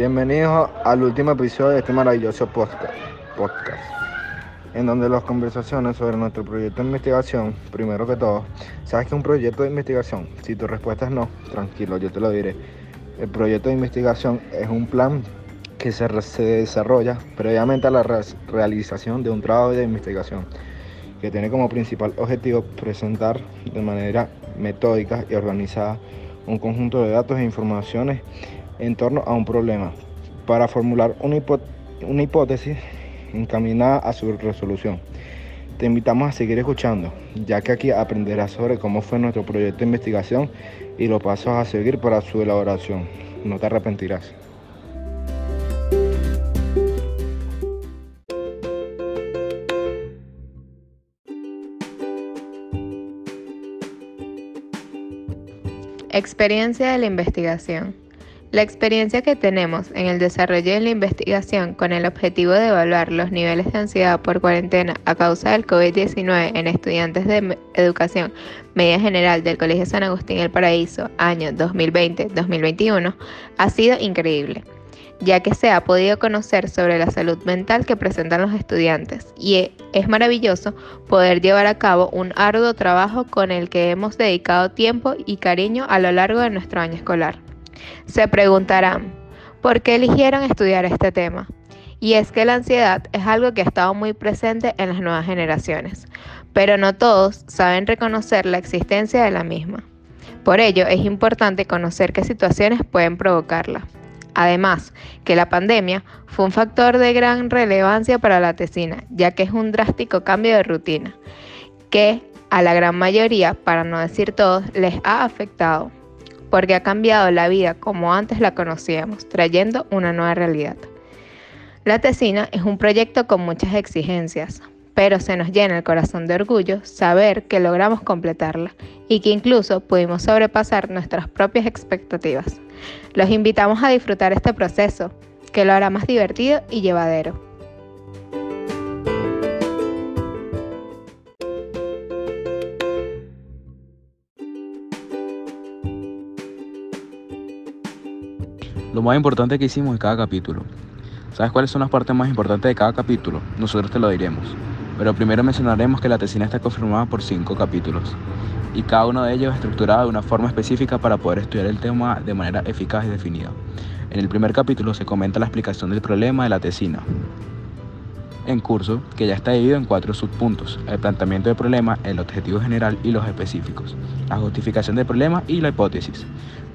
Bienvenidos al último episodio de este maravilloso podcast, podcast, en donde las conversaciones sobre nuestro proyecto de investigación, primero que todo, ¿sabes que un proyecto de investigación? Si tu respuesta es no, tranquilo, yo te lo diré. El proyecto de investigación es un plan que se, se desarrolla previamente a la realización de un trabajo de investigación que tiene como principal objetivo presentar de manera metódica y organizada un conjunto de datos e informaciones en torno a un problema para formular una, hipótesis encaminada a su resolución. Te invitamos a seguir escuchando, ya que aquí aprenderás sobre cómo fue nuestro proyecto de investigación y los pasos a seguir para su elaboración. No te arrepentirás. Experiencia de la investigación. La experiencia que tenemos en el desarrollo de la investigación con el objetivo de evaluar los niveles de ansiedad por cuarentena a causa del COVID-19 en estudiantes de educación media general del Colegio San Agustín El Paraíso, año 2020-2021, ha sido increíble ya que se ha podido conocer sobre la salud mental que presentan los estudiantes y es maravilloso poder llevar a cabo un arduo trabajo con el que hemos dedicado tiempo y cariño a lo largo de nuestro año escolar. Se preguntarán, ¿por qué eligieron estudiar este tema? Y es que la ansiedad es algo que ha estado muy presente en las nuevas generaciones, pero no todos saben reconocer la existencia de la misma. Por ello es importante conocer qué situaciones pueden provocarla. Además, que la pandemia fue un factor de gran relevancia para la tesina, ya que es un drástico cambio de rutina, que a la gran mayoría, para no decir todos, les ha afectado, porque ha cambiado la vida como antes la conocíamos, trayendo una nueva realidad. La tesina es un proyecto con muchas exigencias, pero se nos llena el corazón de orgullo saber que logramos completarla y que incluso pudimos sobrepasar nuestras propias expectativas. Los invitamos a disfrutar este proceso, que lo hará más divertido y llevadero. Lo más importante que hicimos en cada capítulo. ¿Sabes cuáles son las partes más importantes de cada capítulo? Nosotros te lo diremos. Pero primero mencionaremos que la tesina está conformada por cinco capítulos y cada uno de ellos estructurado de una forma específica para poder estudiar el tema de manera eficaz y definida. En el primer capítulo se comenta la explicación del problema de la tesina, en curso que ya está dividido en cuatro subpuntos, el planteamiento del problema, el objetivo general y los específicos, la justificación del problema y la hipótesis.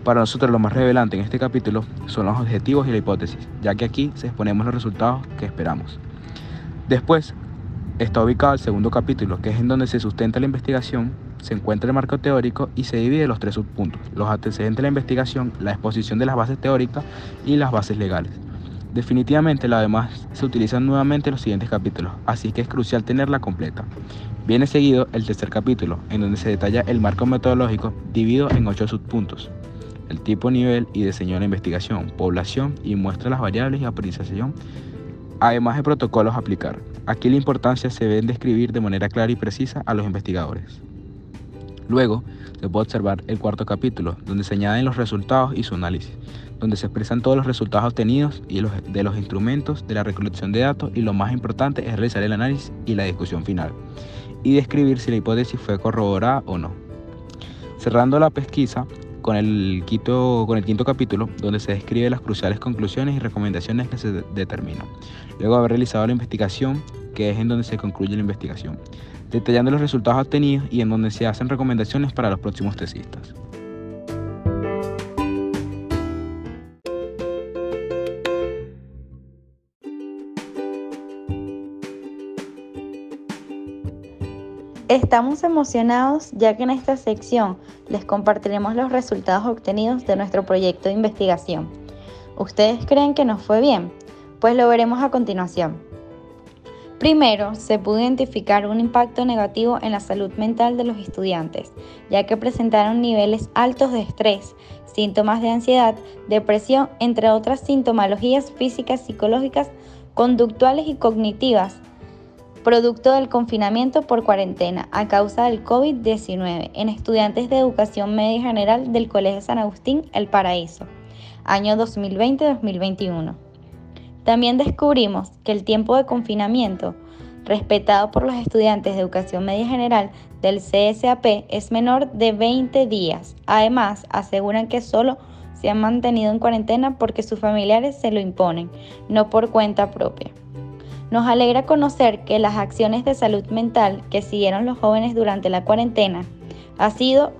Para nosotros lo más revelante en este capítulo son los objetivos y la hipótesis, ya que aquí se exponemos los resultados que esperamos. Después está ubicado el segundo capítulo, que es en donde se sustenta la investigación se encuentra el marco teórico y se divide los tres subpuntos, los antecedentes de la investigación, la exposición de las bases teóricas y las bases legales. Definitivamente, la demás se utilizan nuevamente en los siguientes capítulos, así que es crucial tenerla completa. Viene seguido el tercer capítulo, en donde se detalla el marco metodológico dividido en ocho subpuntos, el tipo, nivel y diseño de la investigación, población y muestra las variables y aprendizaje, además de protocolos a aplicar. Aquí la importancia se ve en describir de manera clara y precisa a los investigadores. Luego se puede observar el cuarto capítulo, donde se añaden los resultados y su análisis, donde se expresan todos los resultados obtenidos y de los instrumentos de la recolección de datos y lo más importante es realizar el análisis y la discusión final, y describir si la hipótesis fue corroborada o no. Cerrando la pesquisa con el, quinto, con el quinto capítulo, donde se describen las cruciales conclusiones y recomendaciones que se determinan. Luego de haber realizado la investigación, que es en donde se concluye la investigación detallando los resultados obtenidos y en donde se hacen recomendaciones para los próximos tesistas. Estamos emocionados ya que en esta sección les compartiremos los resultados obtenidos de nuestro proyecto de investigación. ¿Ustedes creen que nos fue bien? Pues lo veremos a continuación. Primero, se pudo identificar un impacto negativo en la salud mental de los estudiantes, ya que presentaron niveles altos de estrés, síntomas de ansiedad, depresión, entre otras sintomologías físicas, psicológicas, conductuales y cognitivas, producto del confinamiento por cuarentena a causa del COVID-19 en estudiantes de educación media general del Colegio San Agustín El Paraíso, año 2020-2021. También descubrimos que el tiempo de confinamiento respetado por los estudiantes de educación media general del CSAP es menor de 20 días. Además, aseguran que solo se han mantenido en cuarentena porque sus familiares se lo imponen, no por cuenta propia. Nos alegra conocer que las acciones de salud mental que siguieron los jóvenes durante la cuarentena ha sido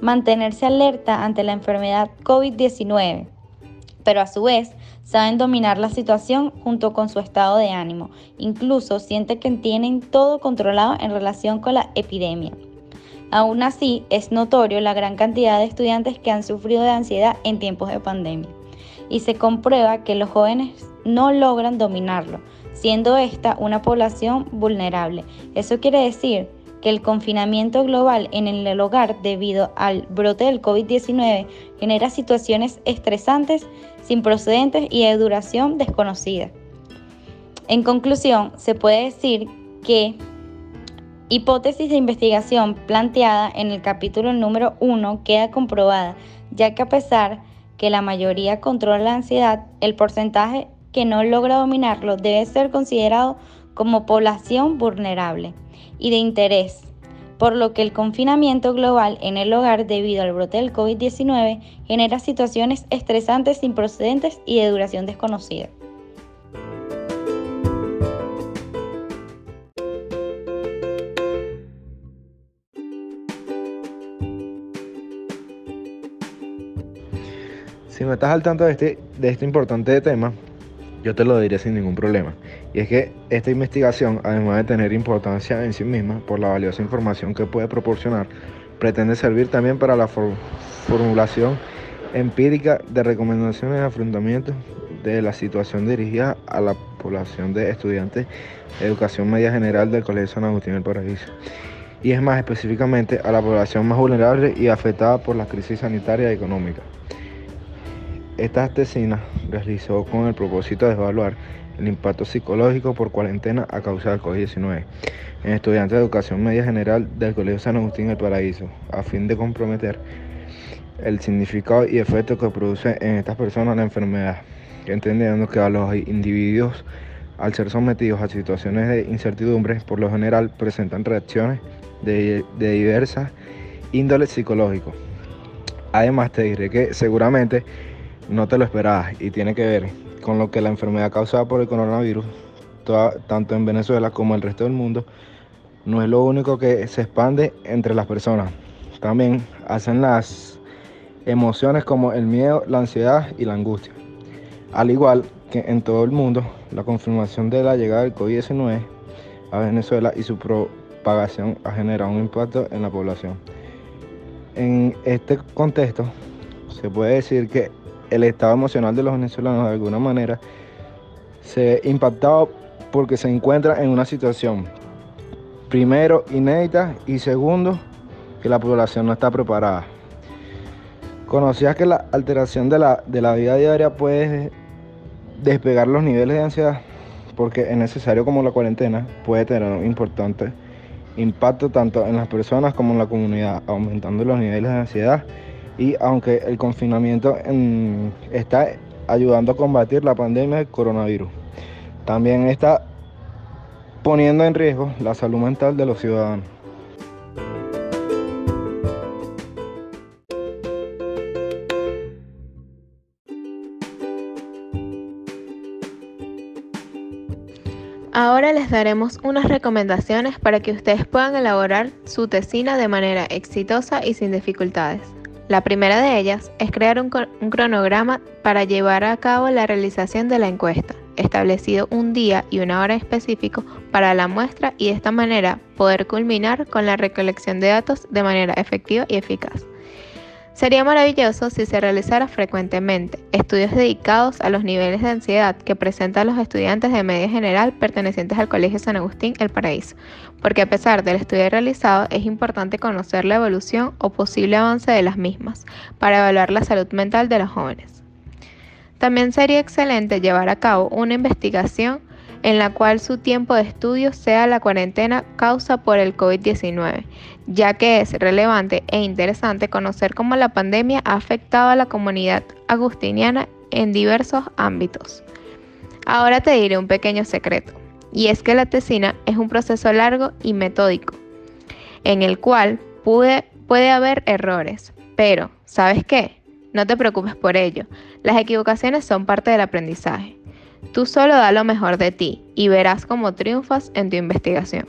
mantenerse alerta ante la enfermedad COVID-19, pero a su vez saben dominar la situación junto con su estado de ánimo. Incluso sienten que tienen todo controlado en relación con la epidemia. Aún así, es notorio la gran cantidad de estudiantes que han sufrido de ansiedad en tiempos de pandemia. Y se comprueba que los jóvenes no logran dominarlo, siendo esta una población vulnerable. Eso quiere decir que el confinamiento global en el hogar debido al brote del COVID-19 genera situaciones estresantes, sin procedentes y de duración desconocida. En conclusión, se puede decir que hipótesis de investigación planteada en el capítulo número 1 queda comprobada, ya que a pesar que la mayoría controla la ansiedad, el porcentaje que no logra dominarlo debe ser considerado como población vulnerable y de interés, por lo que el confinamiento global en el hogar debido al brote del COVID-19 genera situaciones estresantes sin y de duración desconocida. Si me estás al tanto de este, de este importante tema, yo te lo diré sin ningún problema. Y es que esta investigación, además de tener importancia en sí misma por la valiosa información que puede proporcionar, pretende servir también para la formulación empírica de recomendaciones de afrontamiento de la situación dirigida a la población de estudiantes de educación media general del Colegio San Agustín del Paraíso. Y es más específicamente a la población más vulnerable y afectada por la crisis sanitaria y económica. Esta tesina realizó con el propósito de evaluar el impacto psicológico por cuarentena a causa del COVID-19 en estudiantes de educación media general del Colegio San Agustín del Paraíso, a fin de comprometer el significado y efecto que produce en estas personas la enfermedad, entendiendo que a los individuos, al ser sometidos a situaciones de incertidumbre, por lo general presentan reacciones de, de diversas índoles psicológicos. Además, te diré que seguramente no te lo esperabas y tiene que ver con lo que la enfermedad causada por el coronavirus, tanto en Venezuela como en el resto del mundo, no es lo único que se expande entre las personas. También hacen las emociones como el miedo, la ansiedad y la angustia. Al igual que en todo el mundo, la confirmación de la llegada del COVID-19 a Venezuela y su propagación ha generado un impacto en la población. En este contexto, se puede decir que el estado emocional de los venezolanos de alguna manera se ve impactado porque se encuentra en una situación, primero, inédita y segundo, que la población no está preparada. ¿Conocías que la alteración de la, de la vida diaria puede despegar los niveles de ansiedad? Porque es necesario como la cuarentena puede tener un importante impacto tanto en las personas como en la comunidad, aumentando los niveles de ansiedad y aunque el confinamiento está ayudando a combatir la pandemia del coronavirus, también está poniendo en riesgo la salud mental de los ciudadanos. Ahora les daremos unas recomendaciones para que ustedes puedan elaborar su tesina de manera exitosa y sin dificultades. La primera de ellas es crear un, cronograma para llevar a cabo la realización de la encuesta, establecido un día y una hora específico para la muestra y de esta manera poder culminar con la recolección de datos de manera efectiva y eficaz. Sería maravilloso si se realizara frecuentemente estudios dedicados a los niveles de ansiedad que presentan los estudiantes de media general pertenecientes al Colegio San Agustín El Paraíso, porque a pesar del estudio realizado es importante conocer la evolución o posible avance de las mismas para evaluar la salud mental de los jóvenes. También sería excelente llevar a cabo una investigación en la cual su tiempo de estudio sea la cuarentena causa por el COVID-19, ya que es relevante e interesante conocer cómo la pandemia ha afectado a la comunidad agustiniana en diversos ámbitos. Ahora te diré un pequeño secreto, y es que la tesina es un proceso largo y metódico, en el cual puede, puede haber errores, pero ¿sabes qué? No te preocupes por ello, las equivocaciones son parte del aprendizaje. Tú solo da lo mejor de ti y verás cómo triunfas en tu investigación.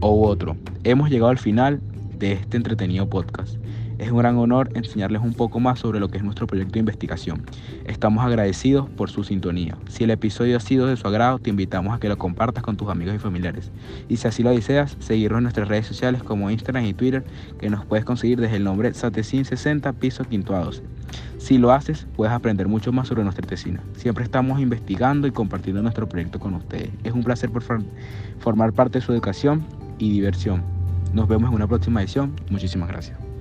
O otro, hemos llegado al final de este entretenido podcast. Es un gran honor enseñarles un poco más sobre lo que es nuestro proyecto de investigación. Estamos agradecidos por su sintonía. Si el episodio ha sido de su agrado, te invitamos a que lo compartas con tus amigos y familiares. Y si así lo deseas, seguirnos en nuestras redes sociales como Instagram y Twitter, que nos puedes conseguir desde el nombre Satecin60 Piso Quinto a 12. Si lo haces, puedes aprender mucho más sobre nuestra tesina. Siempre estamos investigando y compartiendo nuestro proyecto con ustedes. Es un placer por formar parte de su educación y diversión. Nos vemos en una próxima edición. Muchísimas gracias.